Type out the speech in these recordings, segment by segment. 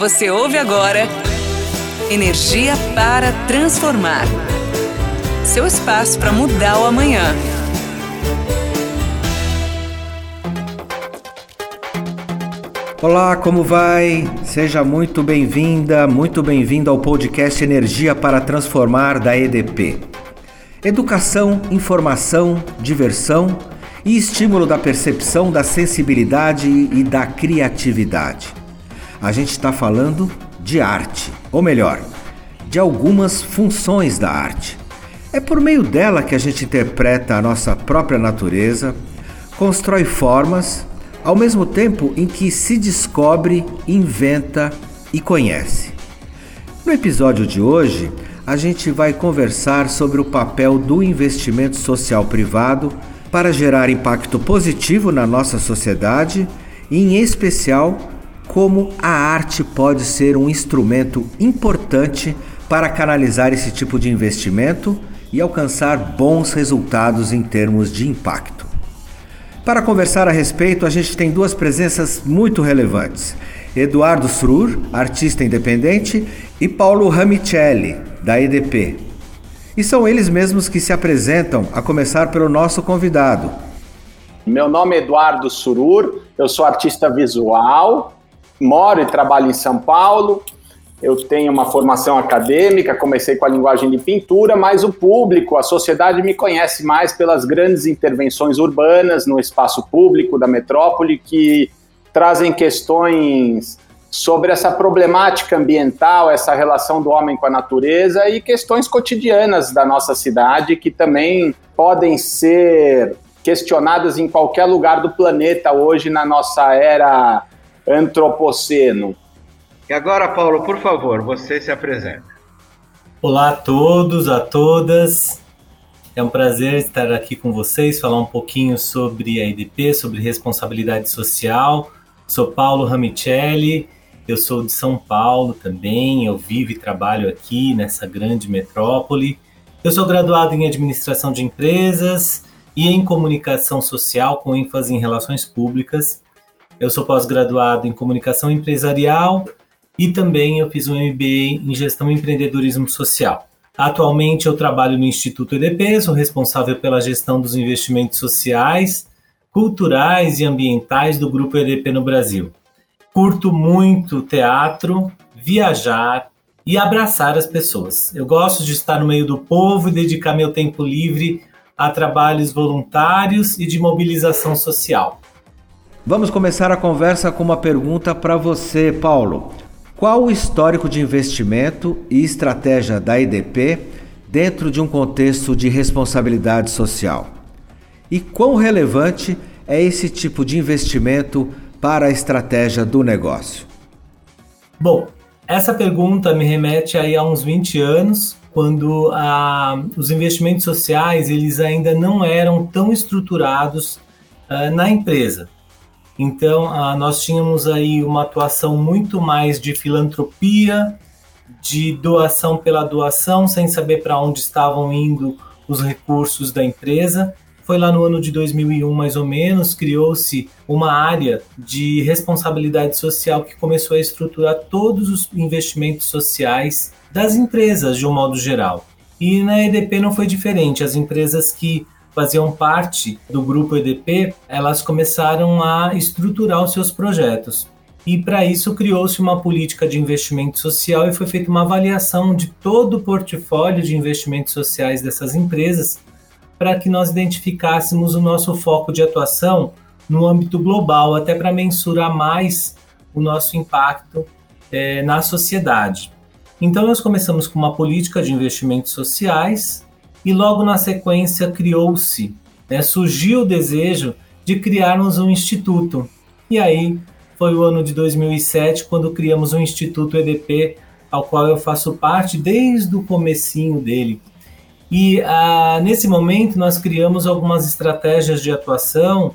Você ouve agora Energia para Transformar seu espaço para mudar o amanhã. Olá, como vai? Seja muito bem-vinda, muito bem-vindo ao podcast Energia para Transformar da EDP. Educação, informação, diversão e estímulo da percepção, da sensibilidade e da criatividade. A gente está falando de arte, ou melhor, de algumas funções da arte. É por meio dela que a gente interpreta a nossa própria natureza, constrói formas, ao mesmo tempo em que se descobre, inventa e conhece. No episódio de hoje, a gente vai conversar sobre o papel do investimento social privado para gerar impacto positivo na nossa sociedade e, em especial, como a arte pode ser um instrumento importante para canalizar esse tipo de investimento e alcançar bons resultados em termos de impacto. Para conversar a respeito, a gente tem duas presenças muito relevantes: Eduardo Srur, artista independente, e Paulo Ramicelli, da EDP. E são eles mesmos que se apresentam, a começar pelo nosso convidado. Meu nome é Eduardo Surur, eu sou artista visual, moro e trabalho em São Paulo. Eu tenho uma formação acadêmica, comecei com a linguagem de pintura, mas o público, a sociedade me conhece mais pelas grandes intervenções urbanas no espaço público da metrópole que trazem questões sobre essa problemática ambiental, essa relação do homem com a natureza e questões cotidianas da nossa cidade que também podem ser questionadas em qualquer lugar do planeta hoje na nossa era antropoceno. E agora, Paulo, por favor, você se apresenta. Olá a todos, a todas. É um prazer estar aqui com vocês, falar um pouquinho sobre a IDP, sobre responsabilidade social. Sou Paulo Ramicelli, eu sou de São Paulo também, eu vivo e trabalho aqui nessa grande metrópole. Eu sou graduado em administração de empresas e em comunicação social com ênfase em relações públicas eu sou pós-graduado em comunicação empresarial e também eu fiz um MBA em gestão e empreendedorismo social. Atualmente eu trabalho no Instituto EDP, sou responsável pela gestão dos investimentos sociais, culturais e ambientais do Grupo EDP no Brasil. Curto muito teatro, viajar e abraçar as pessoas. Eu gosto de estar no meio do povo e dedicar meu tempo livre a trabalhos voluntários e de mobilização social. Vamos começar a conversa com uma pergunta para você, Paulo. Qual o histórico de investimento e estratégia da IDP dentro de um contexto de responsabilidade social? E quão relevante é esse tipo de investimento para a estratégia do negócio? Bom, essa pergunta me remete aí a uns 20 anos, quando ah, os investimentos sociais eles ainda não eram tão estruturados ah, na empresa. Então, ah, nós tínhamos aí uma atuação muito mais de filantropia, de doação pela doação, sem saber para onde estavam indo os recursos da empresa. Foi lá no ano de 2001, mais ou menos, criou-se uma área de responsabilidade social que começou a estruturar todos os investimentos sociais das empresas, de um modo geral. E na EDP não foi diferente. As empresas que faziam parte do grupo EDP, elas começaram a estruturar os seus projetos. E para isso criou-se uma política de investimento social e foi feita uma avaliação de todo o portfólio de investimentos sociais dessas empresas para que nós identificássemos o nosso foco de atuação no âmbito global, até para mensurar mais o nosso impacto é, na sociedade. Então, nós começamos com uma política de investimentos sociais, e logo na sequência criou-se, né, surgiu o desejo de criarmos um instituto. E aí foi o ano de 2007 quando criamos o Instituto EDP, ao qual eu faço parte desde o comecinho dele. E ah, nesse momento nós criamos algumas estratégias de atuação,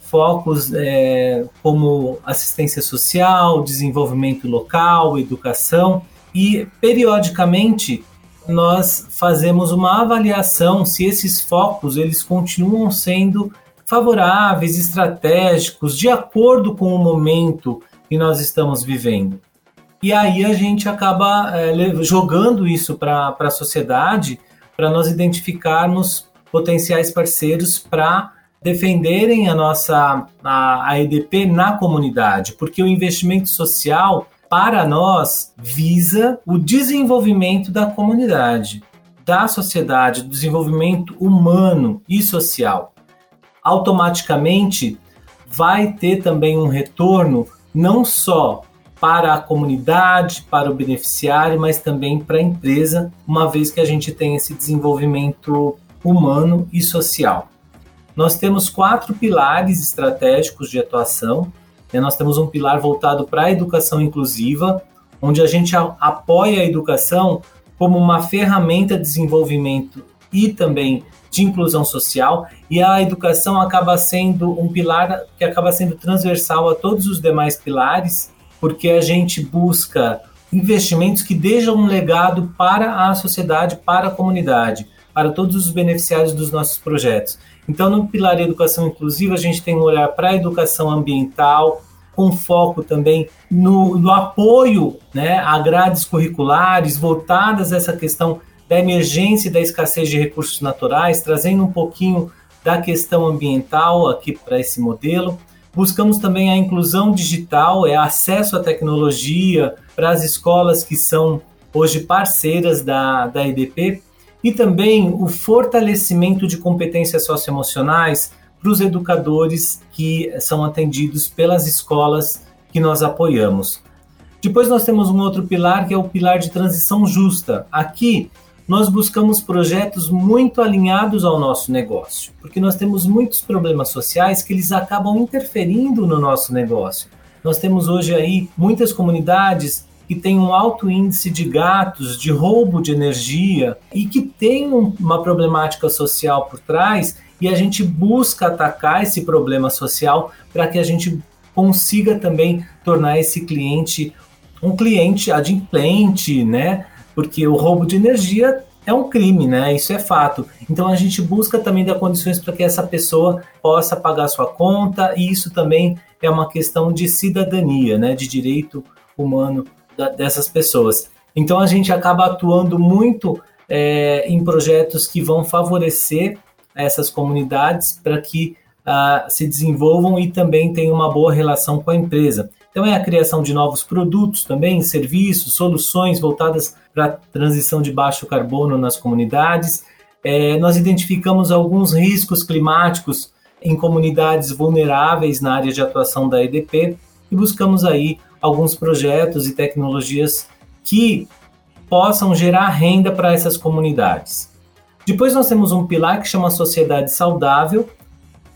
focos é, como assistência social, desenvolvimento local, educação, e periodicamente nós fazemos uma avaliação se esses focos eles continuam sendo favoráveis, estratégicos, de acordo com o momento que nós estamos vivendo. E aí a gente acaba é, jogando isso para a sociedade para nós identificarmos potenciais parceiros para defenderem a nossa a, a EDP na comunidade, porque o investimento social para nós visa o desenvolvimento da comunidade, da sociedade, do desenvolvimento humano e social. Automaticamente vai ter também um retorno não só para a comunidade, para o beneficiário, mas também para a empresa, uma vez que a gente tem esse desenvolvimento humano e social. Nós temos quatro pilares estratégicos de atuação. Né? Nós temos um pilar voltado para a educação inclusiva, onde a gente apoia a educação como uma ferramenta de desenvolvimento e também de inclusão social, e a educação acaba sendo um pilar que acaba sendo transversal a todos os demais pilares, porque a gente busca investimentos que deixam um legado para a sociedade, para a comunidade, para todos os beneficiários dos nossos projetos. Então, no pilar educação inclusiva, a gente tem um olhar para a educação ambiental, com foco também no, no apoio né, a grades curriculares voltadas a essa questão da emergência e da escassez de recursos naturais, trazendo um pouquinho da questão ambiental aqui para esse modelo. Buscamos também a inclusão digital, é acesso à tecnologia para as escolas que são hoje parceiras da, da EDP e também o fortalecimento de competências socioemocionais para os educadores que são atendidos pelas escolas que nós apoiamos. Depois nós temos um outro pilar que é o pilar de transição justa. Aqui nós buscamos projetos muito alinhados ao nosso negócio, porque nós temos muitos problemas sociais que eles acabam interferindo no nosso negócio. Nós temos hoje aí muitas comunidades que tem um alto índice de gatos, de roubo de energia e que tem uma problemática social por trás e a gente busca atacar esse problema social para que a gente consiga também tornar esse cliente um cliente adimplente, né? Porque o roubo de energia é um crime, né? Isso é fato. Então a gente busca também dar condições para que essa pessoa possa pagar sua conta e isso também é uma questão de cidadania, né? De direito humano da, dessas pessoas. Então a gente acaba atuando muito é, em projetos que vão favorecer essas comunidades para que uh, se desenvolvam e também tenham uma boa relação com a empresa. Então é a criação de novos produtos também, serviços, soluções voltadas para a transição de baixo carbono nas comunidades. É, nós identificamos alguns riscos climáticos em comunidades vulneráveis na área de atuação da EDP e buscamos aí alguns projetos e tecnologias que possam gerar renda para essas comunidades. Depois nós temos um pilar que chama Sociedade Saudável,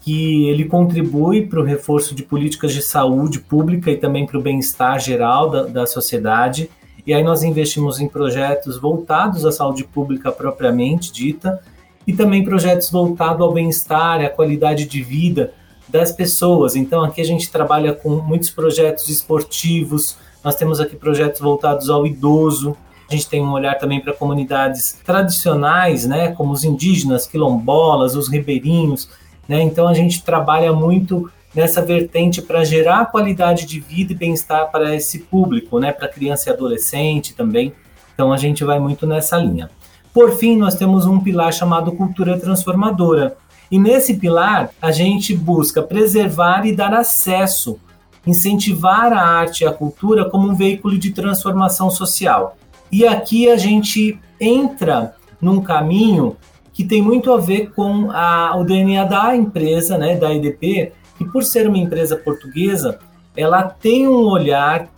que ele contribui para o reforço de políticas de saúde pública e também para o bem-estar geral da, da sociedade. E aí nós investimos em projetos voltados à saúde pública propriamente dita e também projetos voltados ao bem-estar, à qualidade de vida das pessoas. Então, aqui a gente trabalha com muitos projetos esportivos, nós temos aqui projetos voltados ao idoso, a gente tem um olhar também para comunidades tradicionais, né, como os indígenas, quilombolas, os ribeirinhos. Né? Então, a gente trabalha muito nessa vertente para gerar qualidade de vida e bem-estar para esse público, né, para criança e adolescente também. Então, a gente vai muito nessa linha. Por fim, nós temos um pilar chamado cultura transformadora, e nesse pilar, a gente busca preservar e dar acesso, incentivar a arte e a cultura como um veículo de transformação social. E aqui a gente entra num caminho que tem muito a ver com a, o DNA da empresa, né, da EDP, que por ser uma empresa portuguesa, ela tem um olhar,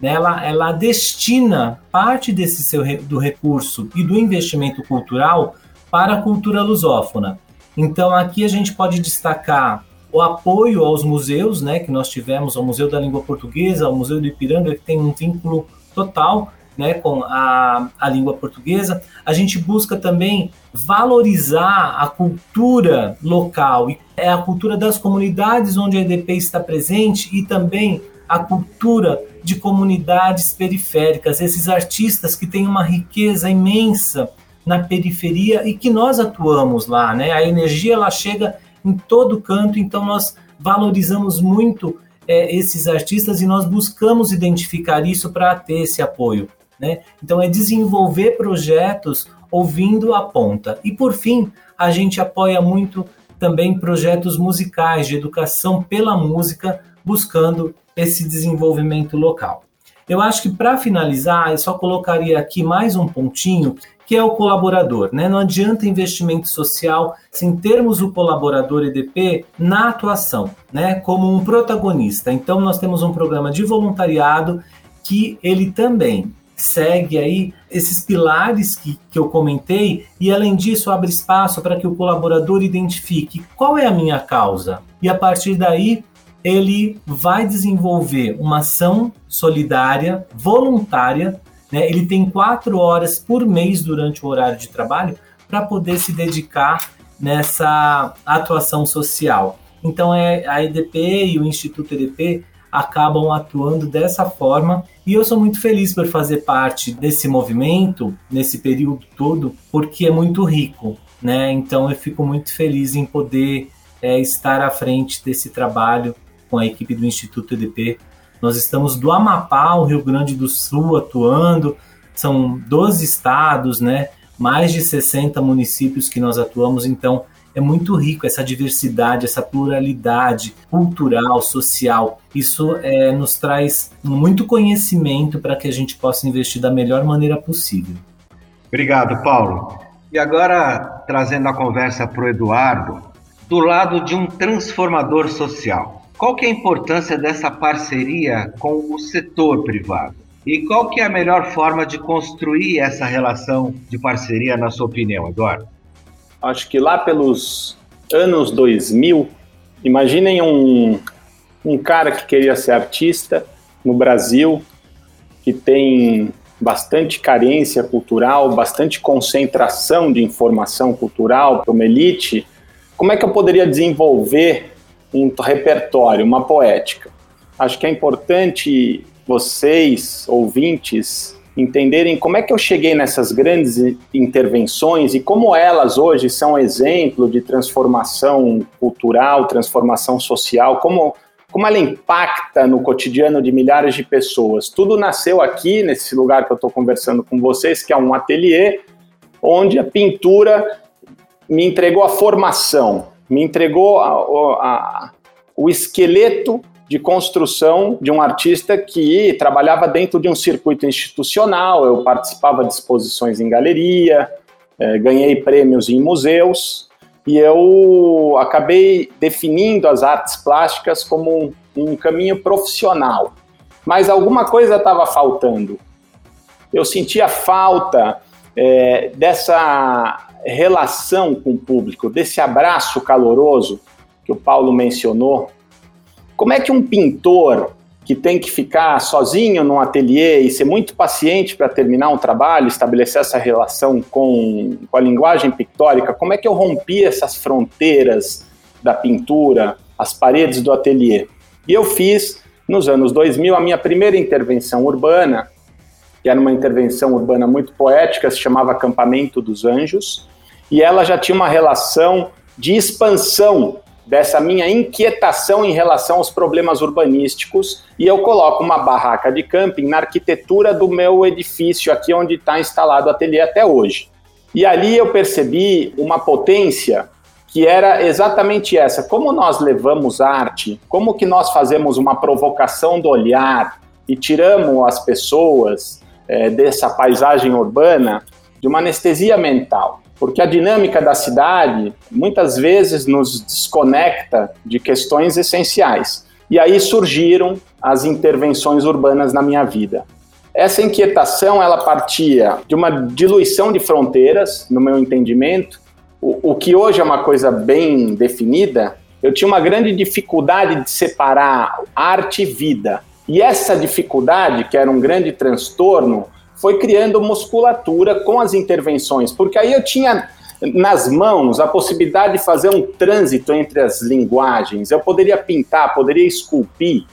né, ela, ela destina parte desse seu do recurso e do investimento cultural para a cultura lusófona. Então aqui a gente pode destacar o apoio aos museus, né, que nós tivemos, ao Museu da Língua Portuguesa, ao Museu do Ipiranga, que tem um vínculo total né, com a, a língua portuguesa. A gente busca também valorizar a cultura local, é a cultura das comunidades onde a EDP está presente e também a cultura de comunidades periféricas, esses artistas que têm uma riqueza imensa na periferia e que nós atuamos lá, né? A energia ela chega em todo canto, então nós valorizamos muito é, esses artistas e nós buscamos identificar isso para ter esse apoio. Né? Então, é desenvolver projetos ouvindo a ponta. E, por fim, a gente apoia muito também projetos musicais de educação pela música, buscando esse desenvolvimento local. Eu acho que para finalizar, eu só colocaria aqui mais um pontinho, que é o colaborador. Né? Não adianta investimento social sem termos o colaborador EDP na atuação, né? como um protagonista. Então, nós temos um programa de voluntariado que ele também segue aí esses pilares que, que eu comentei e, além disso, abre espaço para que o colaborador identifique qual é a minha causa. E a partir daí, ele vai desenvolver uma ação solidária, voluntária. Né? Ele tem quatro horas por mês durante o horário de trabalho para poder se dedicar nessa atuação social. Então, é, a EDP e o Instituto EDP acabam atuando dessa forma. E eu sou muito feliz por fazer parte desse movimento, nesse período todo, porque é muito rico. Né? Então, eu fico muito feliz em poder é, estar à frente desse trabalho com a equipe do Instituto EDP. Nós estamos do Amapá ao Rio Grande do Sul atuando, são 12 estados, né? mais de 60 municípios que nós atuamos, então é muito rico essa diversidade, essa pluralidade cultural, social. Isso é, nos traz muito conhecimento para que a gente possa investir da melhor maneira possível. Obrigado, Paulo. E agora, trazendo a conversa para o Eduardo, do lado de um transformador social. Qual que é a importância dessa parceria com o setor privado? E qual que é a melhor forma de construir essa relação de parceria, na sua opinião, Eduardo? Acho que lá pelos anos 2000, imaginem um, um cara que queria ser artista no Brasil, que tem bastante carência cultural, bastante concentração de informação cultural para uma elite, como é que eu poderia desenvolver um repertório, uma poética. Acho que é importante vocês, ouvintes, entenderem como é que eu cheguei nessas grandes intervenções e como elas hoje são exemplo de transformação cultural, transformação social, como, como ela impacta no cotidiano de milhares de pessoas. Tudo nasceu aqui, nesse lugar que eu estou conversando com vocês, que é um ateliê, onde a pintura me entregou a formação, me entregou a, a, o esqueleto de construção de um artista que trabalhava dentro de um circuito institucional. Eu participava de exposições em galeria, é, ganhei prêmios em museus e eu acabei definindo as artes plásticas como um, um caminho profissional. Mas alguma coisa estava faltando. Eu sentia falta é, dessa relação com o público, desse abraço caloroso que o Paulo mencionou. Como é que um pintor que tem que ficar sozinho num ateliê e ser muito paciente para terminar um trabalho, estabelecer essa relação com, com a linguagem pictórica, como é que eu rompi essas fronteiras da pintura, as paredes do ateliê? E eu fiz, nos anos 2000, a minha primeira intervenção urbana, que era uma intervenção urbana muito poética, se chamava Acampamento dos Anjos, e ela já tinha uma relação de expansão dessa minha inquietação em relação aos problemas urbanísticos e eu coloco uma barraca de camping na arquitetura do meu edifício aqui onde está instalado o ateliê até hoje. E ali eu percebi uma potência que era exatamente essa. Como nós levamos arte, como que nós fazemos uma provocação do olhar e tiramos as pessoas é, dessa paisagem urbana de uma anestesia mental porque a dinâmica da cidade muitas vezes nos desconecta de questões essenciais. E aí surgiram as intervenções urbanas na minha vida. Essa inquietação ela partia de uma diluição de fronteiras, no meu entendimento, o, o que hoje é uma coisa bem definida. Eu tinha uma grande dificuldade de separar arte e vida. E essa dificuldade, que era um grande transtorno, foi criando musculatura com as intervenções, porque aí eu tinha nas mãos a possibilidade de fazer um trânsito entre as linguagens. Eu poderia pintar, poderia esculpir.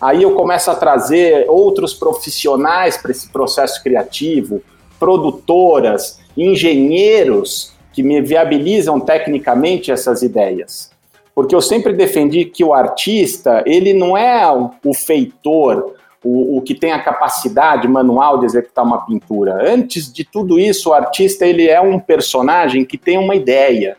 Aí eu começo a trazer outros profissionais para esse processo criativo, produtoras, engenheiros que me viabilizam tecnicamente essas ideias. Porque eu sempre defendi que o artista, ele não é o feitor, o, o, que tem a capacidade manual de executar uma pintura. Antes de tudo isso, o artista ele é um personagem que tem uma ideia.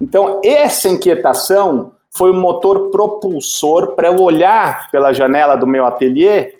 Então, essa inquietação foi o motor propulsor para eu olhar pela janela do meu ateliê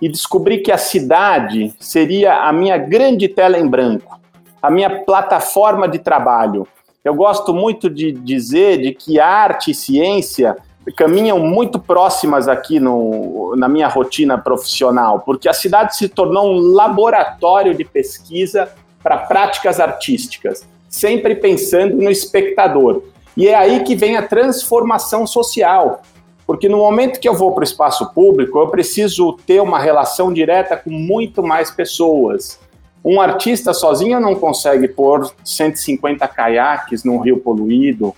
e descobrir que a cidade seria a minha grande tela em branco, a minha plataforma de trabalho. Eu gosto muito de dizer de que arte e ciência caminham muito próximas aqui no, na minha rotina profissional, porque a cidade se tornou um laboratório de pesquisa para práticas artísticas, sempre pensando no espectador. E é aí que vem a transformação social, porque no momento que eu vou para o espaço público, eu preciso ter uma relação direta com muito mais pessoas. Um artista sozinho não consegue pôr 150 caiaques num rio poluído,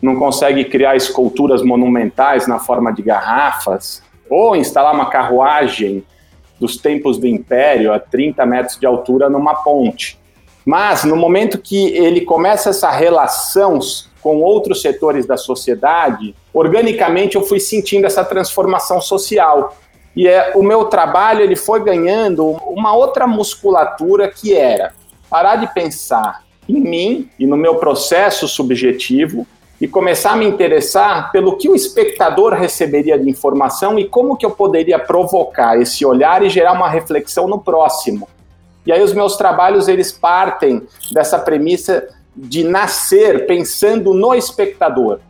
não consegue criar esculturas monumentais na forma de garrafas, ou instalar uma carruagem dos tempos do Império a 30 metros de altura numa ponte. Mas no momento que ele começa essa relação com outros setores da sociedade, organicamente eu fui sentindo essa transformação social. E é, o meu trabalho ele foi ganhando uma outra musculatura que era parar de pensar em mim e no meu processo subjetivo e começar a me interessar pelo que o espectador receberia de informação e como que eu poderia provocar esse olhar e gerar uma reflexão no próximo. E aí os meus trabalhos eles partem dessa premissa de nascer pensando no espectador.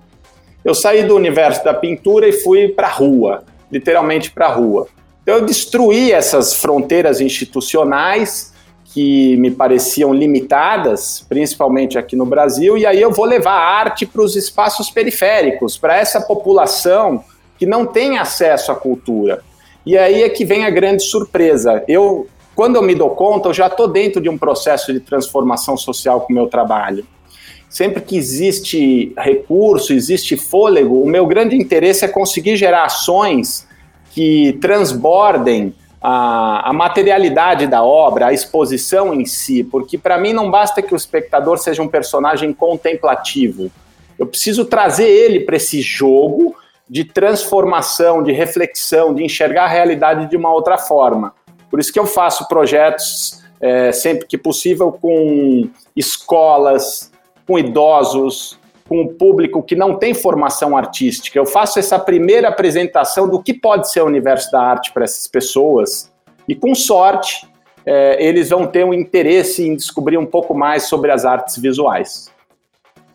Eu saí do universo da pintura e fui para a rua, literalmente para a rua. Então, eu destruí essas fronteiras institucionais que me pareciam limitadas, principalmente aqui no Brasil, e aí eu vou levar a arte para os espaços periféricos, para essa população que não tem acesso à cultura. E aí é que vem a grande surpresa. Eu quando eu me dou conta, eu já estou dentro de um processo de transformação social com o meu trabalho. Sempre que existe recurso, existe fôlego, o meu grande interesse é conseguir gerar ações que transbordem a, a materialidade da obra, a exposição em si, porque para mim não basta que o espectador seja um personagem contemplativo. Eu preciso trazer ele para esse jogo de transformação, de reflexão, de enxergar a realidade de uma outra forma. Por isso que eu faço projetos é, sempre que possível com escolas, com idosos, com o público que não tem formação artística. Eu faço essa primeira apresentação do que pode ser o universo da arte para essas pessoas e, com sorte, é, eles vão ter um interesse em descobrir um pouco mais sobre as artes visuais.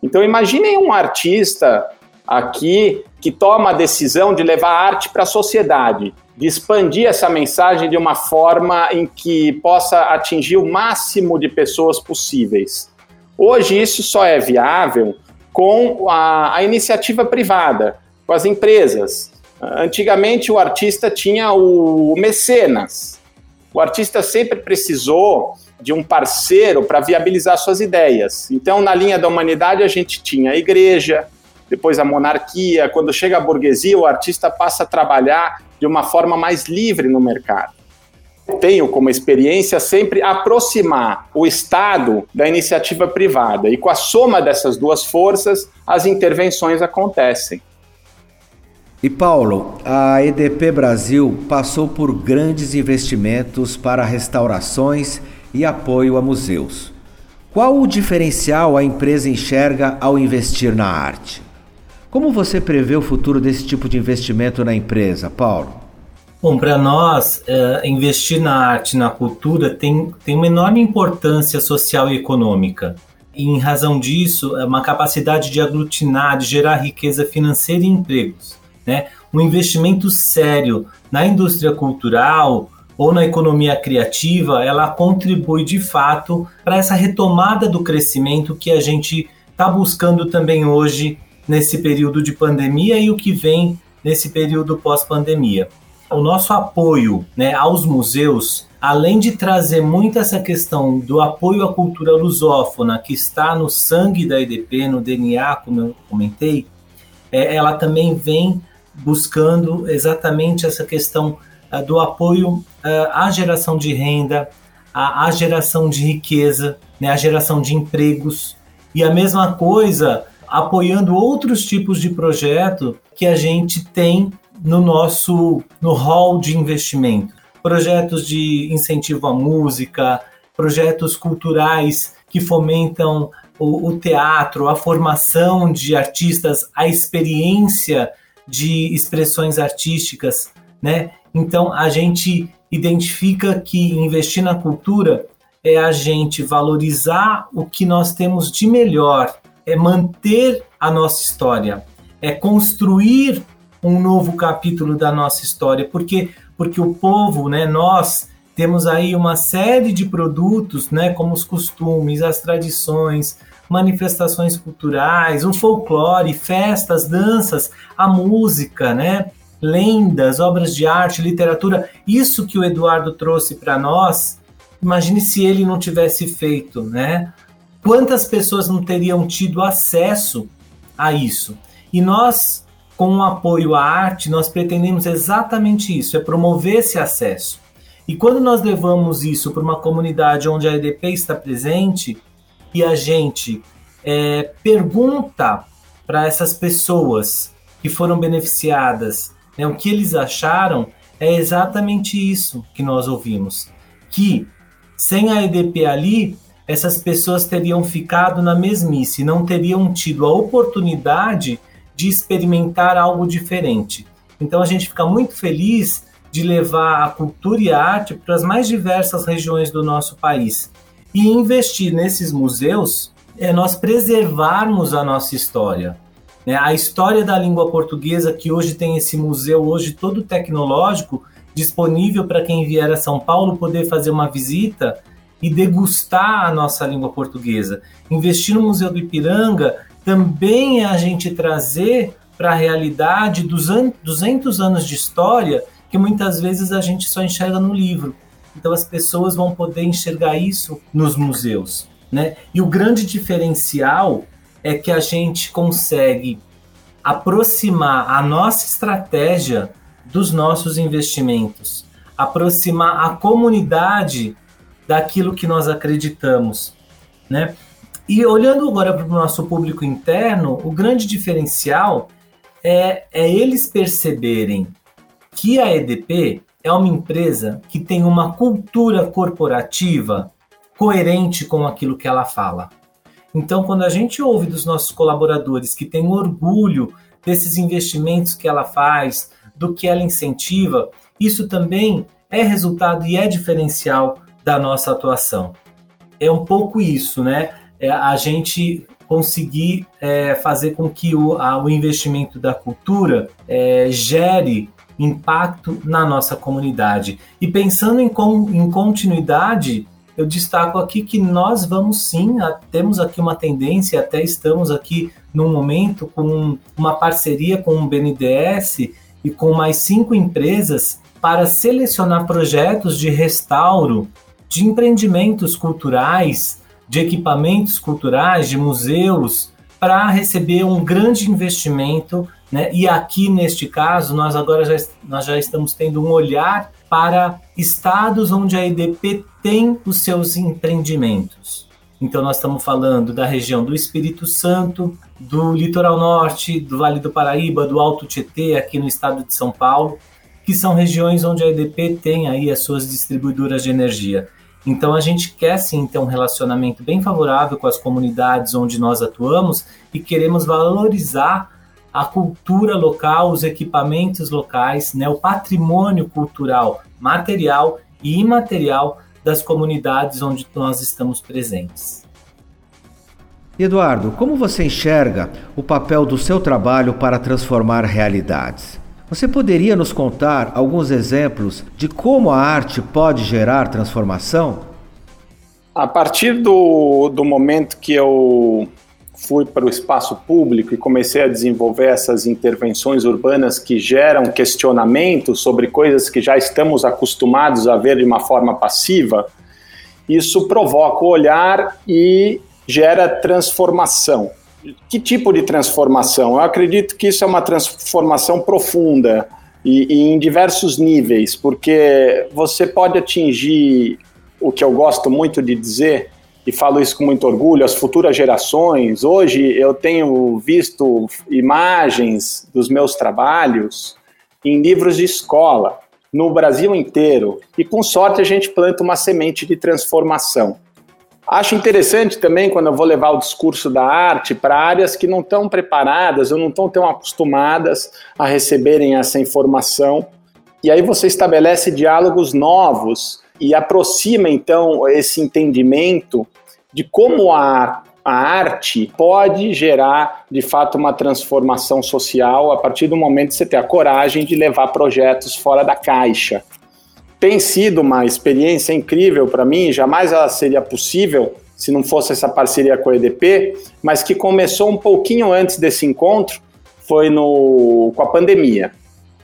Então, imaginem um artista aqui que toma a decisão de levar a arte para a sociedade de expandir essa mensagem de uma forma em que possa atingir o máximo de pessoas possíveis. Hoje isso só é viável com a, a iniciativa privada, com as empresas. Antigamente o artista tinha o mecenas. O artista sempre precisou de um parceiro para viabilizar suas ideias. Então, na linha da humanidade, a gente tinha a igreja, depois a monarquia. Quando chega a burguesia, o artista passa a trabalhar de uma forma mais livre no mercado. Tenho como experiência sempre aproximar o Estado da iniciativa privada, e com a soma dessas duas forças, as intervenções acontecem. E Paulo, a EDP Brasil passou por grandes investimentos para restaurações e apoio a museus. Qual o diferencial a empresa enxerga ao investir na arte? Como você prevê o futuro desse tipo de investimento na empresa, Paulo? Bom, para nós, é, investir na arte, na cultura, tem, tem uma enorme importância social e econômica. E, em razão disso, é uma capacidade de aglutinar, de gerar riqueza financeira e empregos. Né? Um investimento sério na indústria cultural ou na economia criativa, ela contribui de fato para essa retomada do crescimento que a gente está buscando também hoje nesse período de pandemia e o que vem nesse período pós-pandemia. O nosso apoio né, aos museus, além de trazer muito essa questão do apoio à cultura lusófona, que está no sangue da EDP, no DNA, como eu comentei, é, ela também vem buscando exatamente essa questão uh, do apoio uh, à geração de renda, à, à geração de riqueza, né, à geração de empregos. E a mesma coisa apoiando outros tipos de projeto que a gente tem no nosso no hall de investimento. Projetos de incentivo à música, projetos culturais que fomentam o, o teatro, a formação de artistas, a experiência de expressões artísticas, né? Então a gente identifica que investir na cultura é a gente valorizar o que nós temos de melhor, é manter a nossa história, é construir um novo capítulo da nossa história, porque porque o povo, né, nós temos aí uma série de produtos, né, como os costumes, as tradições, manifestações culturais, o folclore, festas, danças, a música, né, lendas, obras de arte, literatura, isso que o Eduardo trouxe para nós, imagine se ele não tivesse feito, né? Quantas pessoas não teriam tido acesso a isso? E nós, com o apoio à arte, nós pretendemos exatamente isso, é promover esse acesso. E quando nós levamos isso para uma comunidade onde a EDP está presente e a gente é, pergunta para essas pessoas que foram beneficiadas né, o que eles acharam, é exatamente isso que nós ouvimos. Que sem a EDP ali, essas pessoas teriam ficado na mesmice, não teriam tido a oportunidade de experimentar algo diferente. Então a gente fica muito feliz de levar a cultura e a arte para as mais diversas regiões do nosso país. E investir nesses museus é nós preservarmos a nossa história. Né? A história da língua portuguesa, que hoje tem esse museu, hoje todo tecnológico, disponível para quem vier a São Paulo poder fazer uma visita e degustar a nossa língua portuguesa. Investir no Museu do Ipiranga também é a gente trazer para a realidade dos 200 anos de história que muitas vezes a gente só enxerga no livro. Então as pessoas vão poder enxergar isso nos museus. Né? E o grande diferencial é que a gente consegue aproximar a nossa estratégia dos nossos investimentos, aproximar a comunidade daquilo que nós acreditamos, né? E olhando agora para o nosso público interno, o grande diferencial é, é eles perceberem que a EDP é uma empresa que tem uma cultura corporativa coerente com aquilo que ela fala. Então, quando a gente ouve dos nossos colaboradores que têm orgulho desses investimentos que ela faz, do que ela incentiva, isso também é resultado e é diferencial da nossa atuação. É um pouco isso, né? É a gente conseguir é, fazer com que o, a, o investimento da cultura é, gere impacto na nossa comunidade. E pensando em, com, em continuidade, eu destaco aqui que nós vamos sim, a, temos aqui uma tendência, até estamos aqui num momento com uma parceria com o BNDES e com mais cinco empresas para selecionar projetos de restauro de empreendimentos culturais, de equipamentos culturais, de museus, para receber um grande investimento. Né? E aqui, neste caso, nós agora já, nós já estamos tendo um olhar para estados onde a EDP tem os seus empreendimentos. Então, nós estamos falando da região do Espírito Santo, do Litoral Norte, do Vale do Paraíba, do Alto Tietê, aqui no estado de São Paulo, que são regiões onde a EDP tem aí as suas distribuidoras de energia. Então, a gente quer sim ter um relacionamento bem favorável com as comunidades onde nós atuamos e queremos valorizar a cultura local, os equipamentos locais, né, o patrimônio cultural material e imaterial das comunidades onde nós estamos presentes. Eduardo, como você enxerga o papel do seu trabalho para transformar realidades? Você poderia nos contar alguns exemplos de como a arte pode gerar transformação? A partir do, do momento que eu fui para o espaço público e comecei a desenvolver essas intervenções urbanas que geram questionamento sobre coisas que já estamos acostumados a ver de uma forma passiva, isso provoca o olhar e gera transformação. Que tipo de transformação? Eu acredito que isso é uma transformação profunda e, e em diversos níveis, porque você pode atingir o que eu gosto muito de dizer, e falo isso com muito orgulho, as futuras gerações. Hoje eu tenho visto imagens dos meus trabalhos em livros de escola, no Brasil inteiro, e com sorte a gente planta uma semente de transformação. Acho interessante também quando eu vou levar o discurso da arte para áreas que não estão preparadas ou não estão tão acostumadas a receberem essa informação. E aí você estabelece diálogos novos e aproxima então esse entendimento de como a, a arte pode gerar de fato uma transformação social a partir do momento que você tem a coragem de levar projetos fora da caixa. Tem sido uma experiência incrível para mim, jamais ela seria possível se não fosse essa parceria com a EDP, mas que começou um pouquinho antes desse encontro, foi no, com a pandemia.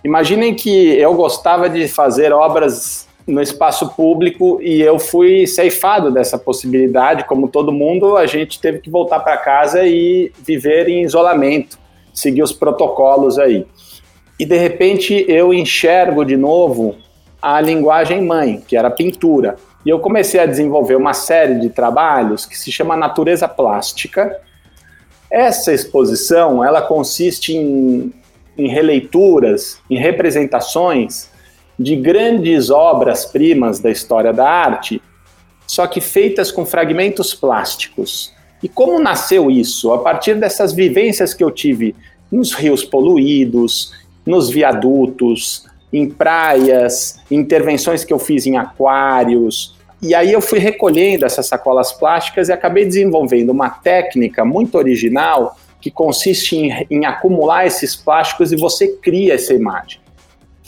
Imaginem que eu gostava de fazer obras no espaço público e eu fui ceifado dessa possibilidade. Como todo mundo, a gente teve que voltar para casa e viver em isolamento, seguir os protocolos aí. E de repente eu enxergo de novo a linguagem mãe, que era a pintura. E eu comecei a desenvolver uma série de trabalhos que se chama Natureza Plástica. Essa exposição, ela consiste em, em releituras, em representações de grandes obras-primas da história da arte, só que feitas com fragmentos plásticos. E como nasceu isso? A partir dessas vivências que eu tive nos rios poluídos, nos viadutos, em praias, intervenções que eu fiz em aquários. E aí eu fui recolhendo essas sacolas plásticas e acabei desenvolvendo uma técnica muito original que consiste em, em acumular esses plásticos e você cria essa imagem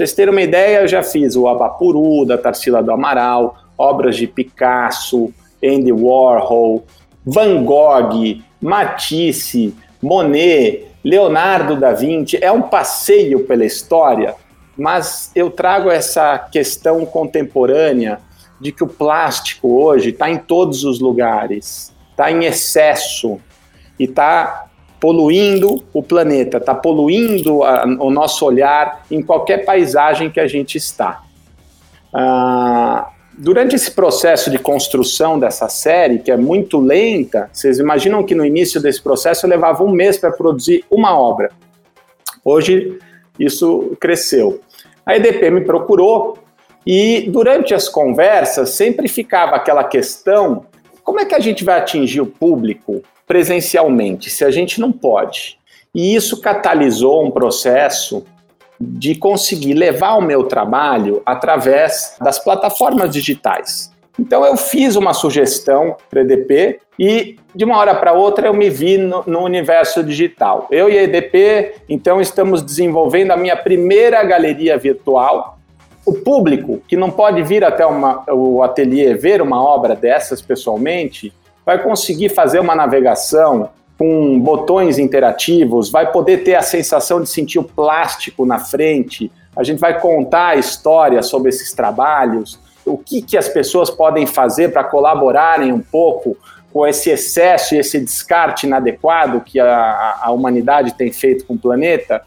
vocês terem uma ideia, eu já fiz o Abapuru, da Tarsila do Amaral, obras de Picasso, Andy Warhol, Van Gogh, Matisse, Monet, Leonardo da Vinci. É um passeio pela história, mas eu trago essa questão contemporânea de que o plástico hoje está em todos os lugares, está em excesso e está poluindo o planeta, está poluindo a, o nosso olhar em qualquer paisagem que a gente está. Ah, durante esse processo de construção dessa série, que é muito lenta, vocês imaginam que no início desse processo eu levava um mês para produzir uma obra. Hoje isso cresceu. A EDP me procurou e durante as conversas sempre ficava aquela questão: como é que a gente vai atingir o público presencialmente, se a gente não pode. E isso catalisou um processo de conseguir levar o meu trabalho através das plataformas digitais. Então eu fiz uma sugestão para a EDP e de uma hora para outra eu me vi no, no, universo digital. Eu e a EDP então estamos desenvolvendo a minha primeira galeria virtual. O público que não pode vir até uma, o ateliê ver uma obra dessas pessoalmente vai conseguir fazer uma navegação com botões interativos, vai poder ter a sensação de sentir o plástico na frente. A gente vai contar a história sobre esses trabalhos, o que, que as pessoas podem fazer para colaborarem um pouco com esse excesso e esse descarte inadequado que a, a humanidade tem feito com o planeta.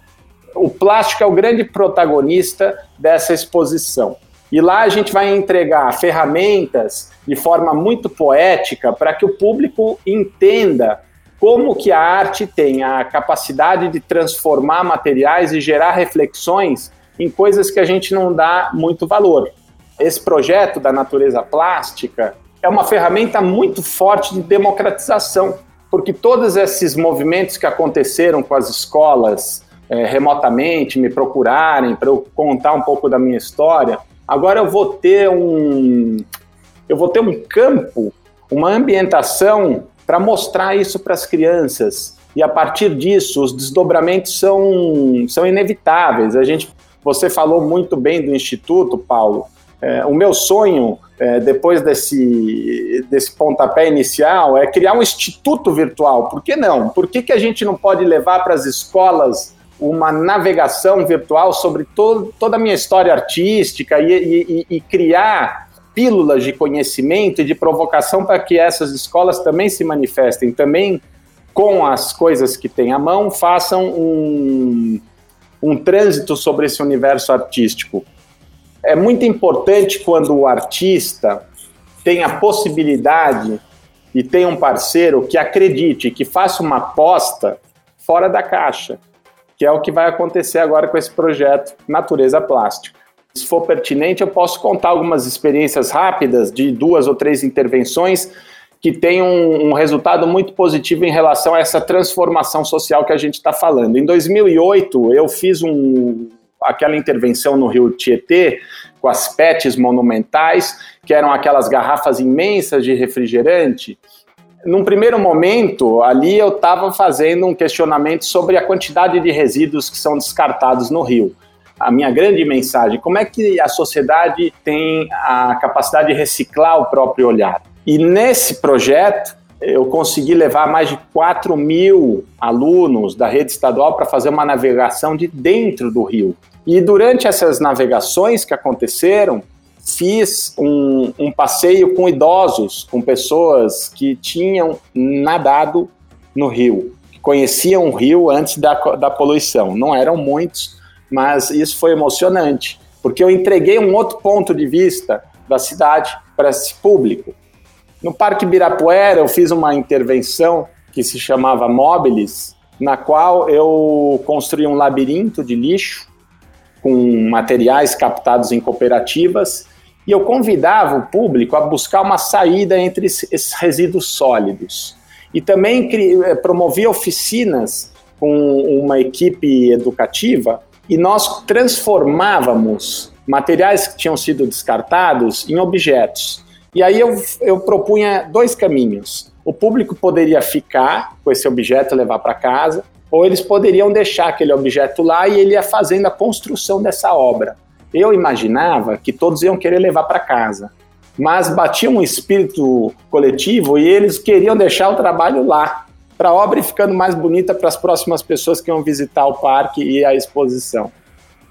O plástico é o grande protagonista dessa exposição. E lá a gente vai entregar ferramentas de forma muito poética para que o público entenda como que a arte tem a capacidade de transformar materiais e gerar reflexões em coisas que a gente não dá muito valor. Esse projeto da natureza plástica é uma ferramenta muito forte de democratização, porque todos esses movimentos que aconteceram com as escolas é, remotamente, me procurarem para eu contar um pouco da minha história, Agora eu vou ter um eu vou ter um campo, uma ambientação para mostrar isso para as crianças. E a partir disso, os desdobramentos são, são inevitáveis. A gente, você falou muito bem do instituto, Paulo. É, o meu sonho, é, depois desse, desse pontapé inicial, é criar um instituto virtual. Por que não? Por que, que a gente não pode levar para as escolas uma navegação virtual sobre to toda a minha história artística e, e, e criar pílulas de conhecimento e de provocação para que essas escolas também se manifestem, também com as coisas que têm à mão, façam um, um trânsito sobre esse universo artístico. É muito importante quando o artista tem a possibilidade e tenha um parceiro que acredite, que faça uma aposta fora da caixa, que é o que vai acontecer agora com esse projeto Natureza Plástica. Se for pertinente, eu posso contar algumas experiências rápidas de duas ou três intervenções que têm um, um resultado muito positivo em relação a essa transformação social que a gente está falando. Em 2008, eu fiz um, aquela intervenção no Rio Tietê com as PETs monumentais, que eram aquelas garrafas imensas de refrigerante. Num primeiro momento, ali eu estava fazendo um questionamento sobre a quantidade de resíduos que são descartados no rio a minha grande mensagem: como é que a sociedade tem a capacidade de reciclar o próprio olhar? E nesse projeto, eu consegui levar mais de 4 mil alunos da rede estadual para fazer uma navegação de dentro do rio. E durante essas navegações que aconteceram, fiz um, um passeio com idosos, com pessoas que tinham nadado no rio, que conheciam o rio antes da, da poluição. Não eram muitos, mas isso foi emocionante, porque eu entreguei um outro ponto de vista da cidade para esse público. No Parque Birapuera, eu fiz uma intervenção que se chamava Móbiles, na qual eu construí um labirinto de lixo com materiais captados em cooperativas e eu convidava o público a buscar uma saída entre esses resíduos sólidos. E também eh, promovia oficinas com uma equipe educativa e nós transformávamos materiais que tinham sido descartados em objetos. E aí eu, eu propunha dois caminhos. O público poderia ficar com esse objeto e levar para casa, ou eles poderiam deixar aquele objeto lá e ele ia fazendo a construção dessa obra. Eu imaginava que todos iam querer levar para casa, mas batia um espírito coletivo e eles queriam deixar o trabalho lá para a obra ir ficando mais bonita para as próximas pessoas que vão visitar o parque e a exposição.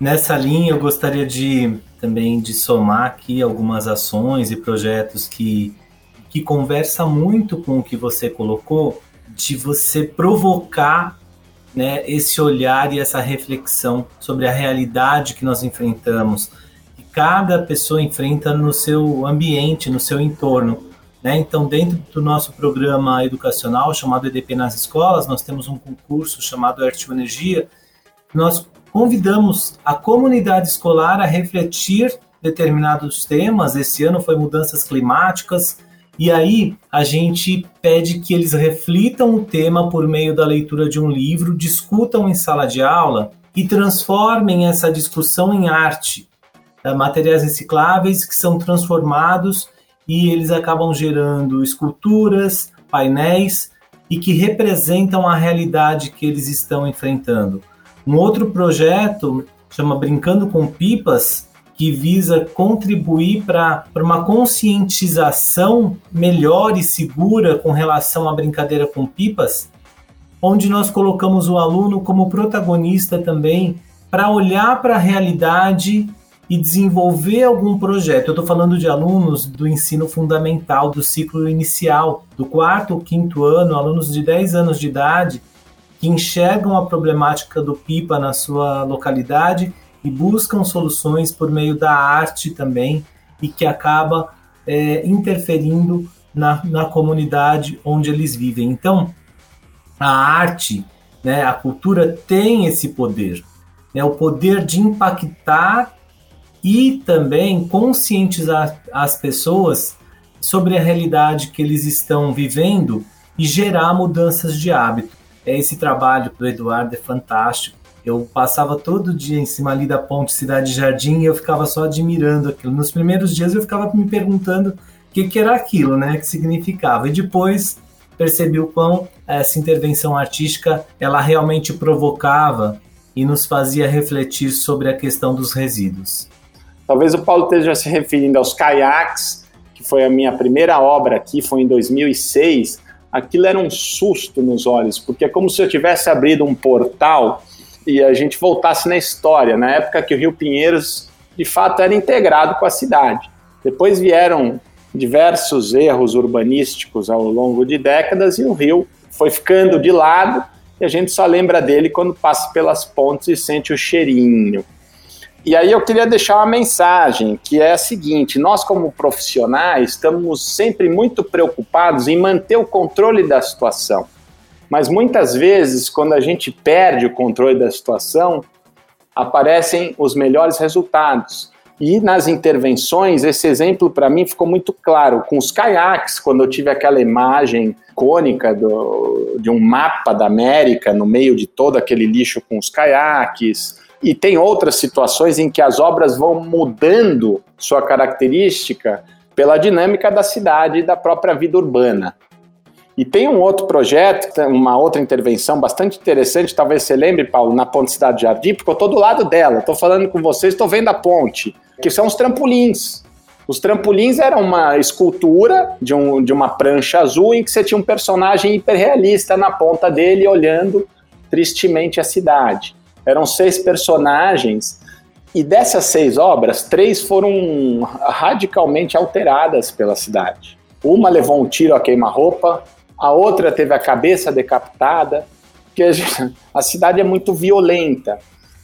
Nessa linha, eu gostaria de também de somar aqui algumas ações e projetos que, que conversa muito com o que você colocou, de você provocar né, esse olhar e essa reflexão sobre a realidade que nós enfrentamos, que cada pessoa enfrenta no seu ambiente, no seu entorno. Né? Então, dentro do nosso programa educacional chamado EDP nas escolas, nós temos um concurso chamado Arte e Energia. Nós convidamos a comunidade escolar a refletir determinados temas. Esse ano foi mudanças climáticas. E aí a gente pede que eles reflitam o tema por meio da leitura de um livro, discutam em sala de aula e transformem essa discussão em arte. É, materiais recicláveis que são transformados e eles acabam gerando esculturas, painéis e que representam a realidade que eles estão enfrentando. Um outro projeto chama Brincando com Pipas, que visa contribuir para uma conscientização melhor e segura com relação à brincadeira com pipas, onde nós colocamos o aluno como protagonista também para olhar para a realidade e desenvolver algum projeto. Eu estou falando de alunos do ensino fundamental, do ciclo inicial, do quarto ou quinto ano, alunos de 10 anos de idade, que enxergam a problemática do pipa na sua localidade e buscam soluções por meio da arte também e que acaba é, interferindo na, na comunidade onde eles vivem. Então, a arte, né, a cultura tem esse poder, né, o poder de impactar e também conscientizar as pessoas sobre a realidade que eles estão vivendo e gerar mudanças de hábito. Esse trabalho do Eduardo é fantástico. Eu passava todo dia em cima ali da ponte Cidade Jardim e eu ficava só admirando aquilo. Nos primeiros dias eu ficava me perguntando o que, que era aquilo, né? Que significava. E depois percebi o quão essa intervenção artística ela realmente provocava e nos fazia refletir sobre a questão dos resíduos. Talvez o Paulo esteja se referindo aos caiaques, que foi a minha primeira obra aqui, foi em 2006. Aquilo era um susto nos olhos, porque é como se eu tivesse abrido um portal e a gente voltasse na história, na época que o Rio Pinheiros de fato era integrado com a cidade. Depois vieram diversos erros urbanísticos ao longo de décadas e o rio foi ficando de lado e a gente só lembra dele quando passa pelas pontes e sente o cheirinho. E aí eu queria deixar uma mensagem, que é a seguinte: nós, como profissionais, estamos sempre muito preocupados em manter o controle da situação. Mas muitas vezes, quando a gente perde o controle da situação, aparecem os melhores resultados. E nas intervenções, esse exemplo para mim ficou muito claro. Com os caiaques, quando eu tive aquela imagem icônica do, de um mapa da América no meio de todo aquele lixo com os caiaques. E tem outras situações em que as obras vão mudando sua característica pela dinâmica da cidade e da própria vida urbana. E tem um outro projeto, uma outra intervenção bastante interessante, talvez você lembre, Paulo, na Ponte Cidade Jardim, porque eu estou do lado dela, estou falando com vocês, estou vendo a ponte, que são os trampolins. Os trampolins eram uma escultura de, um, de uma prancha azul em que você tinha um personagem hiperrealista na ponta dele olhando tristemente a cidade. Eram seis personagens e dessas seis obras, três foram radicalmente alteradas pela cidade. Uma levou um tiro a queima-roupa, a outra teve a cabeça decapitada, porque a cidade é muito violenta.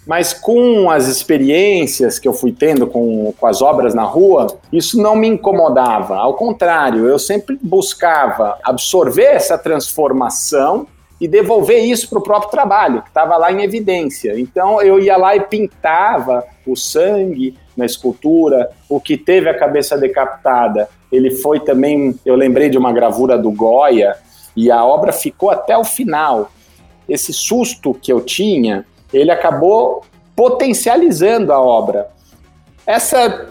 Mas com as experiências que eu fui tendo com, com as obras na rua, isso não me incomodava. Ao contrário, eu sempre buscava absorver essa transformação e devolver isso para o próprio trabalho, que estava lá em evidência. Então eu ia lá e pintava o sangue na escultura, o que teve a cabeça decapitada. Ele foi também, eu lembrei de uma gravura do Goya, e a obra ficou até o final. Esse susto que eu tinha, ele acabou potencializando a obra. Essa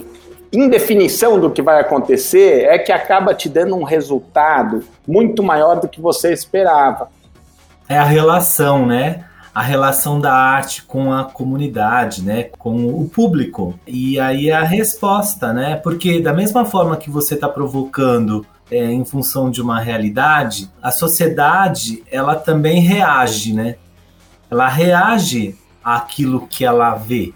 indefinição do que vai acontecer é que acaba te dando um resultado muito maior do que você esperava. É a relação, né? A relação da arte com a comunidade, né? Com o público. E aí a resposta, né? Porque da mesma forma que você está provocando é, em função de uma realidade, a sociedade ela também reage, né? Ela reage àquilo que ela vê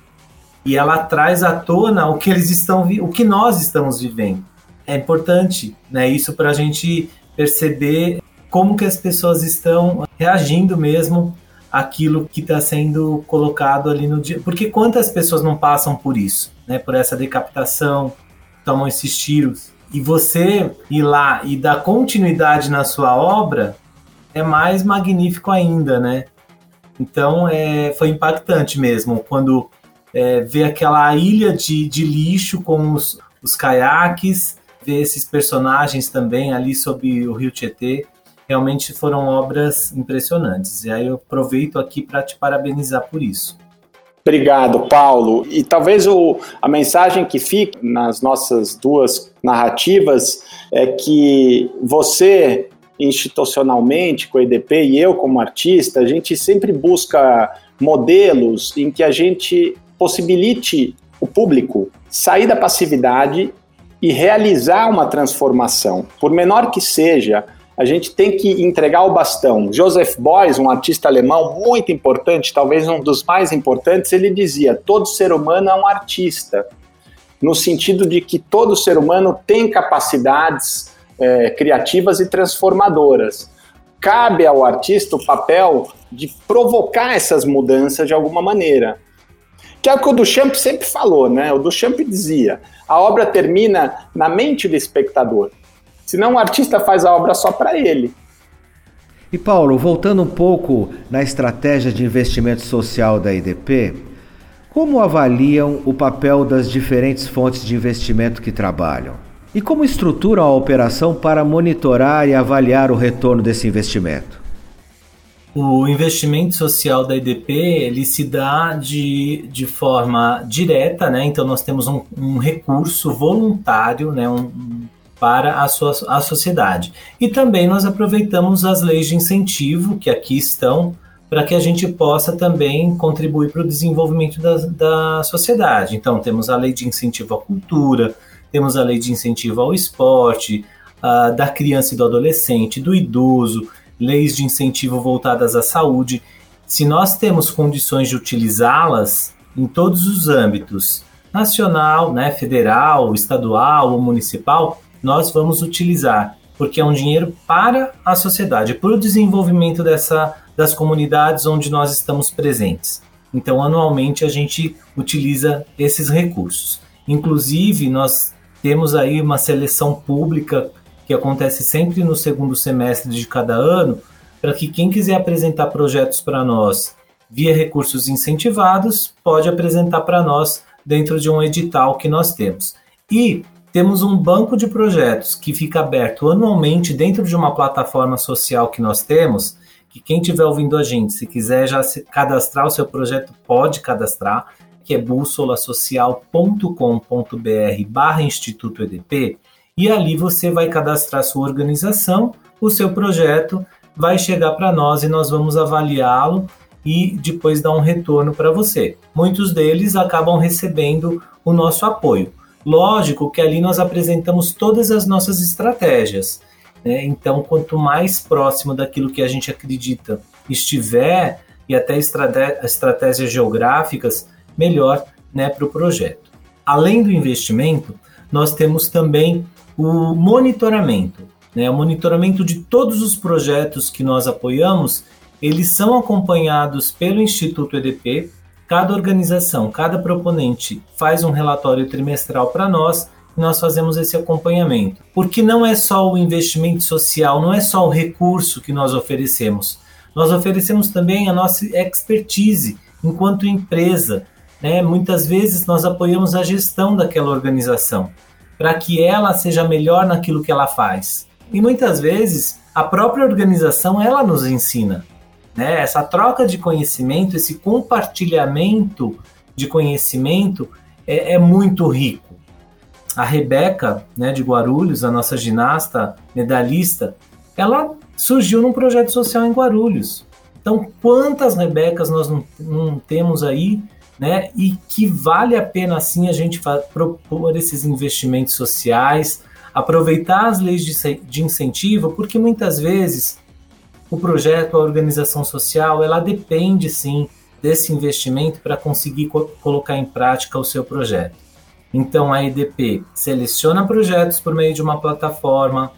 e ela traz à tona o que eles estão, o que nós estamos vivendo. É importante, né? Isso para a gente perceber como que as pessoas estão reagindo mesmo àquilo que está sendo colocado ali no dia. Porque quantas pessoas não passam por isso, né? Por essa decapitação, tomam esses tiros e você ir lá e dar continuidade na sua obra é mais magnífico ainda, né? Então é, foi impactante mesmo quando é, ver aquela ilha de, de lixo com os, os caiaques, ver esses personagens também ali sob o rio Tietê. Realmente foram obras impressionantes. E aí eu aproveito aqui para te parabenizar por isso. Obrigado, Paulo. E talvez o, a mensagem que fica nas nossas duas narrativas é que você, institucionalmente, com o EDP, e eu, como artista, a gente sempre busca modelos em que a gente possibilite o público sair da passividade e realizar uma transformação, por menor que seja, a gente tem que entregar o bastão. Joseph Beuys, um artista alemão muito importante, talvez um dos mais importantes, ele dizia: todo ser humano é um artista, no sentido de que todo ser humano tem capacidades é, criativas e transformadoras. Cabe ao artista o papel de provocar essas mudanças de alguma maneira. Que é o que o Duchamp sempre falou, né? O Duchamp dizia: a obra termina na mente do espectador. Senão o artista faz a obra só para ele. E Paulo, voltando um pouco na estratégia de investimento social da IDP, como avaliam o papel das diferentes fontes de investimento que trabalham? E como estruturam a operação para monitorar e avaliar o retorno desse investimento? O investimento social da IDP ele se dá de, de forma direta, né? Então nós temos um, um recurso voluntário, né? Um, para a, sua, a sociedade. E também nós aproveitamos as leis de incentivo que aqui estão para que a gente possa também contribuir para o desenvolvimento da, da sociedade. Então, temos a lei de incentivo à cultura, temos a lei de incentivo ao esporte, uh, da criança e do adolescente, do idoso, leis de incentivo voltadas à saúde. Se nós temos condições de utilizá-las em todos os âmbitos, nacional, né, federal, estadual ou municipal, nós vamos utilizar, porque é um dinheiro para a sociedade, para o desenvolvimento dessa, das comunidades onde nós estamos presentes. Então, anualmente a gente utiliza esses recursos. Inclusive, nós temos aí uma seleção pública que acontece sempre no segundo semestre de cada ano, para que quem quiser apresentar projetos para nós via recursos incentivados, pode apresentar para nós dentro de um edital que nós temos. E temos um banco de projetos que fica aberto anualmente dentro de uma plataforma social que nós temos, que quem estiver ouvindo a gente, se quiser já se cadastrar o seu projeto, pode cadastrar, que é bússolasocial.com.br barra Instituto EDP, e ali você vai cadastrar sua organização, o seu projeto, vai chegar para nós e nós vamos avaliá-lo e depois dar um retorno para você. Muitos deles acabam recebendo o nosso apoio. Lógico que ali nós apresentamos todas as nossas estratégias. Né? Então, quanto mais próximo daquilo que a gente acredita estiver, e até estratégias geográficas, melhor né, para o projeto. Além do investimento, nós temos também o monitoramento. Né? O monitoramento de todos os projetos que nós apoiamos, eles são acompanhados pelo Instituto EDP, Cada organização, cada proponente faz um relatório trimestral para nós nós fazemos esse acompanhamento. Porque não é só o investimento social, não é só o recurso que nós oferecemos. Nós oferecemos também a nossa expertise enquanto empresa. Né? Muitas vezes nós apoiamos a gestão daquela organização para que ela seja melhor naquilo que ela faz. E muitas vezes a própria organização ela nos ensina. Né? Essa troca de conhecimento, esse compartilhamento de conhecimento é, é muito rico. A Rebeca, né, de Guarulhos, a nossa ginasta medalhista, ela surgiu num projeto social em Guarulhos. Então, quantas Rebecas nós não, não temos aí, né? E que vale a pena assim a gente propor esses investimentos sociais, aproveitar as leis de, de incentivo, porque muitas vezes o projeto, a organização social, ela depende sim desse investimento para conseguir co colocar em prática o seu projeto. Então a EDP seleciona projetos por meio de uma plataforma,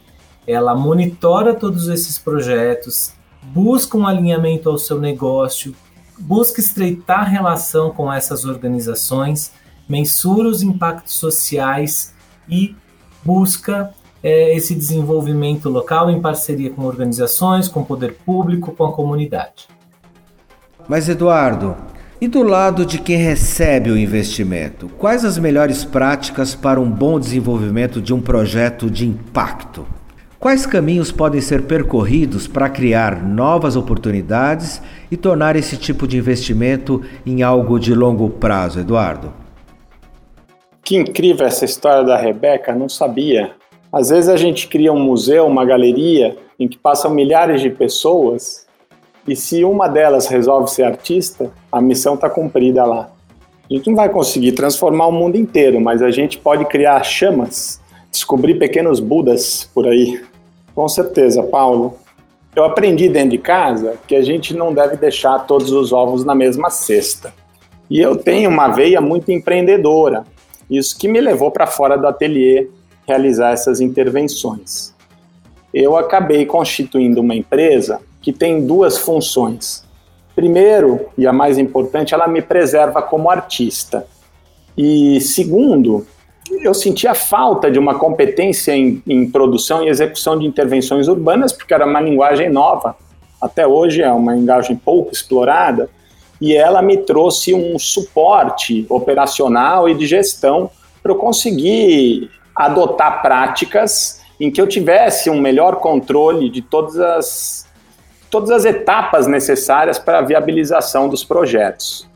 ela monitora todos esses projetos, busca um alinhamento ao seu negócio, busca estreitar relação com essas organizações, mensura os impactos sociais e busca é, esse desenvolvimento local em parceria com organizações, com o poder público, com a comunidade. Mas, Eduardo, e do lado de quem recebe o investimento, quais as melhores práticas para um bom desenvolvimento de um projeto de impacto? Quais caminhos podem ser percorridos para criar novas oportunidades e tornar esse tipo de investimento em algo de longo prazo, Eduardo? Que incrível essa história da Rebeca, não sabia. Às vezes a gente cria um museu, uma galeria, em que passam milhares de pessoas, e se uma delas resolve ser artista, a missão está cumprida lá. A gente não vai conseguir transformar o mundo inteiro, mas a gente pode criar chamas, descobrir pequenos budas por aí. Com certeza, Paulo. Eu aprendi dentro de casa que a gente não deve deixar todos os ovos na mesma cesta. E eu tenho uma veia muito empreendedora. Isso que me levou para fora do ateliê realizar essas intervenções. Eu acabei constituindo uma empresa que tem duas funções. Primeiro, e a mais importante, ela me preserva como artista. E segundo, eu sentia falta de uma competência em, em, produção e execução de intervenções urbanas, porque era uma linguagem nova. Até hoje é uma linguagem pouco explorada, e ela me trouxe um suporte operacional e de gestão para eu conseguir adotar práticas em que eu tivesse um melhor controle de todas as, todas as etapas necessárias para a viabilização dos projetos.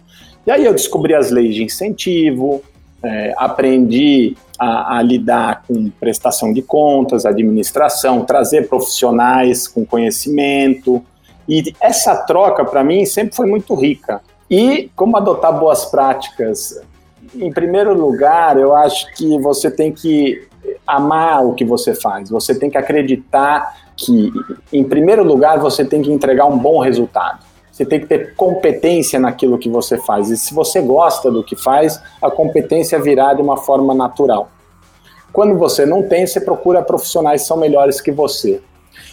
E aí eu descobri as leis de incentivo, é, aprendi a, a, lidar com prestação de contas, administração, trazer profissionais com conhecimento. E essa troca, para mim, sempre foi muito rica. E como adotar boas práticas em primeiro lugar, eu acho que você tem que amar o que você faz. Você tem que acreditar que, em primeiro lugar, você tem que entregar um bom resultado. Você tem que ter competência naquilo que você faz. E se você gosta do que faz, a competência virá de uma forma natural. Quando você não tem, você procura profissionais que são melhores que você.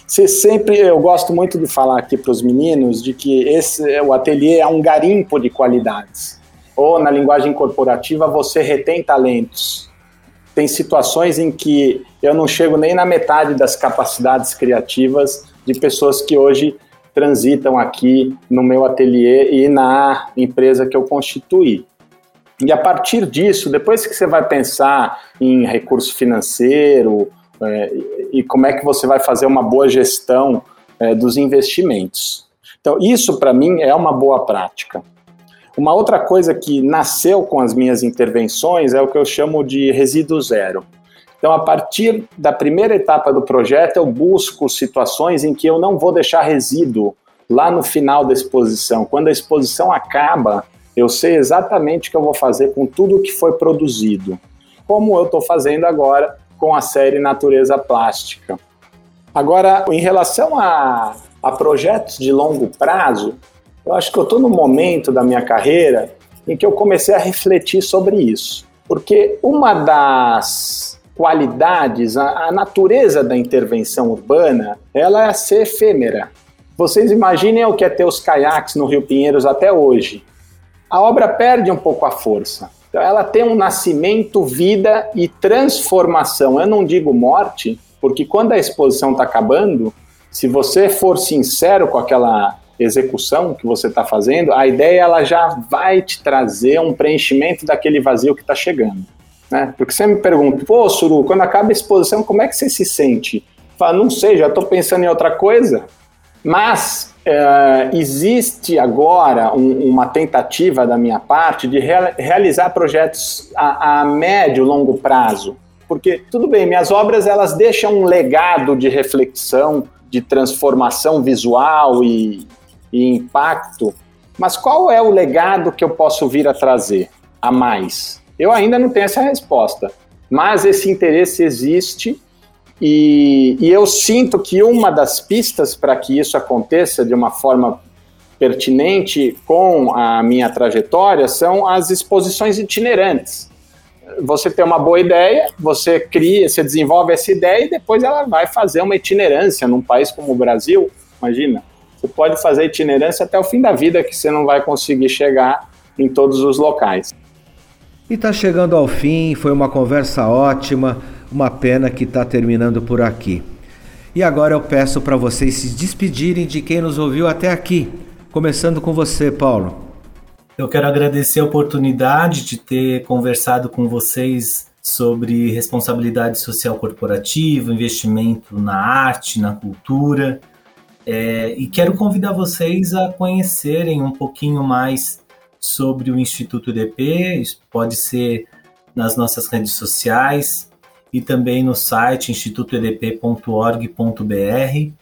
Você sempre, eu gosto muito de falar aqui para os meninos de que esse, o ateliê é um garimpo de qualidades. Ou na linguagem corporativa você retém talentos. Tem situações em que eu não chego nem na metade das capacidades criativas de pessoas que hoje transitam aqui no meu ateliê e na empresa que eu constituí. E a partir disso, depois que você vai pensar em recurso financeiro é, e como é que você vai fazer uma boa gestão é, dos investimentos. Então, isso para mim é uma boa prática. Uma outra coisa que nasceu com as minhas intervenções é o que eu chamo de resíduo zero. Então, a partir da primeira etapa do projeto, eu busco situações em que eu não vou deixar resíduo lá no final da exposição. Quando a exposição acaba, eu sei exatamente o que eu vou fazer com tudo que foi produzido, como eu estou fazendo agora com a série Natureza Plástica. Agora, em relação a, a projetos de longo prazo, eu acho que eu estou no momento da minha carreira em que eu comecei a refletir sobre isso. Porque uma das qualidades, a, a natureza da intervenção urbana, ela é ser efêmera. Vocês imaginem o que é ter os caiaques no Rio Pinheiros até hoje a obra perde um pouco a força. Então, ela tem um nascimento, vida e transformação. Eu não digo morte, porque quando a exposição está acabando, se você for sincero com aquela execução que você está fazendo, a ideia ela já vai te trazer um preenchimento daquele vazio que está chegando. Né? Porque você me pergunta, pô, Suru, quando acaba a exposição, como é que você se sente? Fala, não sei, já estou pensando em outra coisa. Mas Uh, existe agora um, uma tentativa da minha parte de realizar projetos a, a médio longo prazo. Porque, tudo bem, minhas obras elas deixam um legado de reflexão, de transformação visual e, e impacto, mas qual é o legado que eu posso vir a trazer a mais? Eu ainda não tenho essa resposta, mas esse interesse existe e, e eu sinto que uma das pistas para que isso aconteça de uma forma pertinente com a minha trajetória são as exposições itinerantes. Você tem uma boa ideia, você cria, você desenvolve essa ideia e depois ela vai fazer uma itinerância num país como o Brasil. Imagina, você pode fazer itinerância até o fim da vida que você não vai conseguir chegar em todos os locais. E está chegando ao fim, foi uma conversa ótima. Uma pena que está terminando por aqui. E agora eu peço para vocês se despedirem de quem nos ouviu até aqui. Começando com você, Paulo. Eu quero agradecer a oportunidade de ter conversado com vocês sobre responsabilidade social corporativa, investimento na arte, na cultura. É, e quero convidar vocês a conhecerem um pouquinho mais sobre o Instituto EDP. Isso pode ser nas nossas redes sociais, e também no site institutoedp.org.br.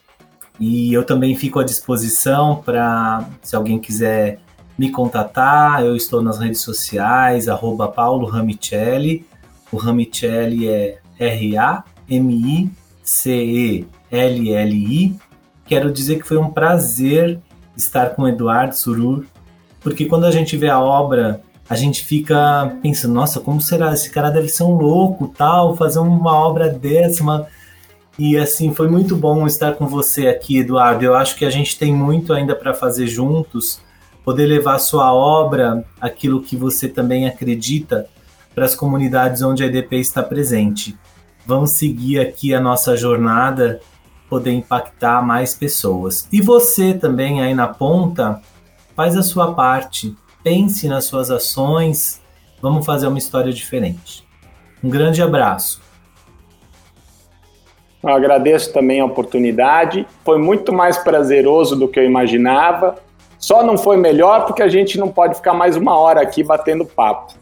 E eu também fico à disposição para, se alguém quiser me contatar, eu estou nas redes sociais, arroba Paulo Ramicelli. O Ramicelli é R-A-M-I-C-E-L-L-I. Quero dizer que foi um prazer estar com o Eduardo Surur, porque quando a gente vê a obra a gente fica pensando, nossa, como será? Esse cara deve ser um louco, tal, fazer uma obra dessa. E assim, foi muito bom estar com você aqui, Eduardo. Eu acho que a gente tem muito ainda para fazer juntos, poder levar sua obra, aquilo que você também acredita, para as comunidades onde a EDP está presente. Vamos seguir aqui a nossa jornada, poder impactar mais pessoas. E você também aí na ponta, faz a sua parte pense nas suas ações, vamos fazer uma história diferente. Um grande abraço. Eu agradeço também a oportunidade. Foi muito mais prazeroso do que eu imaginava. Só não foi melhor porque a gente não pode ficar mais uma hora aqui batendo papo.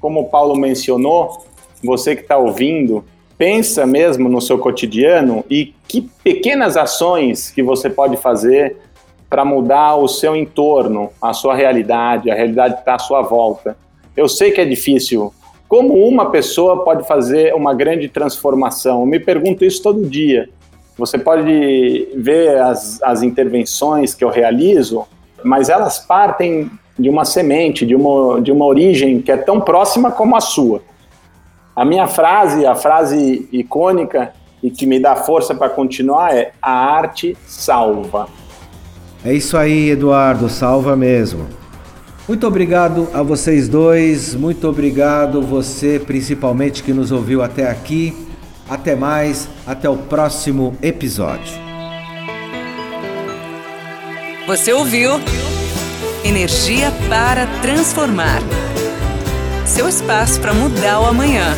Como o Paulo mencionou, você que está ouvindo, pensa mesmo no seu cotidiano e que pequenas ações que você pode fazer para mudar o seu entorno, a sua realidade, a realidade que está à sua volta. Eu sei que é difícil. Como uma pessoa pode fazer uma grande transformação? Eu me pergunto isso todo dia. Você pode ver as, as intervenções que eu realizo, mas elas partem de uma semente, de uma, de uma origem que é tão próxima como a sua. A minha frase, a frase icônica e que me dá força para continuar é a arte salva. É isso aí, Eduardo, salva mesmo. Muito obrigado a vocês dois, muito obrigado você principalmente que nos ouviu até aqui. Até mais, até o próximo episódio. Você ouviu Energia para Transformar seu espaço para mudar o amanhã.